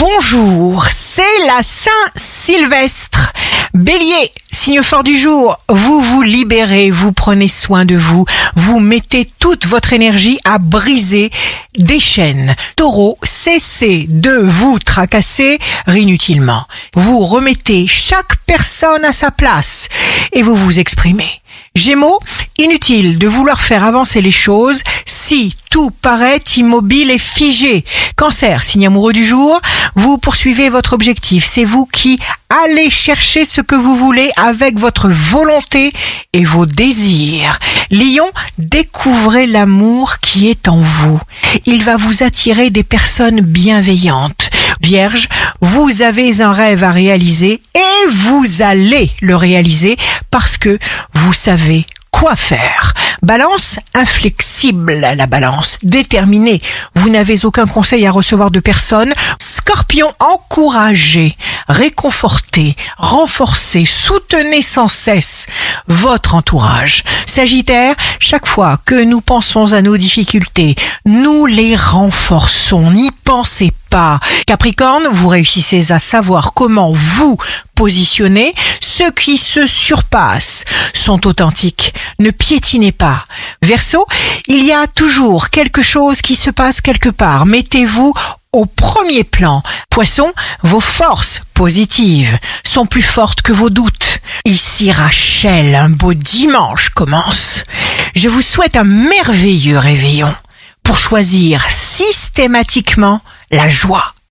Bonjour, c'est la Saint-Sylvestre. Bélier, signe fort du jour, vous vous libérez, vous prenez soin de vous, vous mettez toute votre énergie à briser des chaînes. Taureau, cessez de vous tracasser inutilement. Vous remettez chaque personne à sa place et vous vous exprimez. Gémeaux, inutile de vouloir faire avancer les choses si tout paraît immobile et figé. Cancer, signe amoureux du jour, vous poursuivez votre objectif. C'est vous qui allez chercher ce que vous voulez avec votre volonté et vos désirs. Lion, découvrez l'amour qui est en vous. Il va vous attirer des personnes bienveillantes. Vierge, vous avez un rêve à réaliser et vous allez le réaliser parce que vous savez quoi faire. Balance inflexible, la balance déterminée. Vous n'avez aucun conseil à recevoir de personne. Scorpion, encouragez, réconfortez, renforcez, soutenez sans cesse votre entourage. Sagittaire, chaque fois que nous pensons à nos difficultés, nous les renforçons. N'y pensez Capricorne, vous réussissez à savoir comment vous positionner. Ceux qui se surpassent sont authentiques. Ne piétinez pas. Verseau, il y a toujours quelque chose qui se passe quelque part. Mettez-vous au premier plan. Poisson, vos forces positives sont plus fortes que vos doutes. Ici Rachel, un beau dimanche commence. Je vous souhaite un merveilleux réveillon pour choisir systématiquement la joie.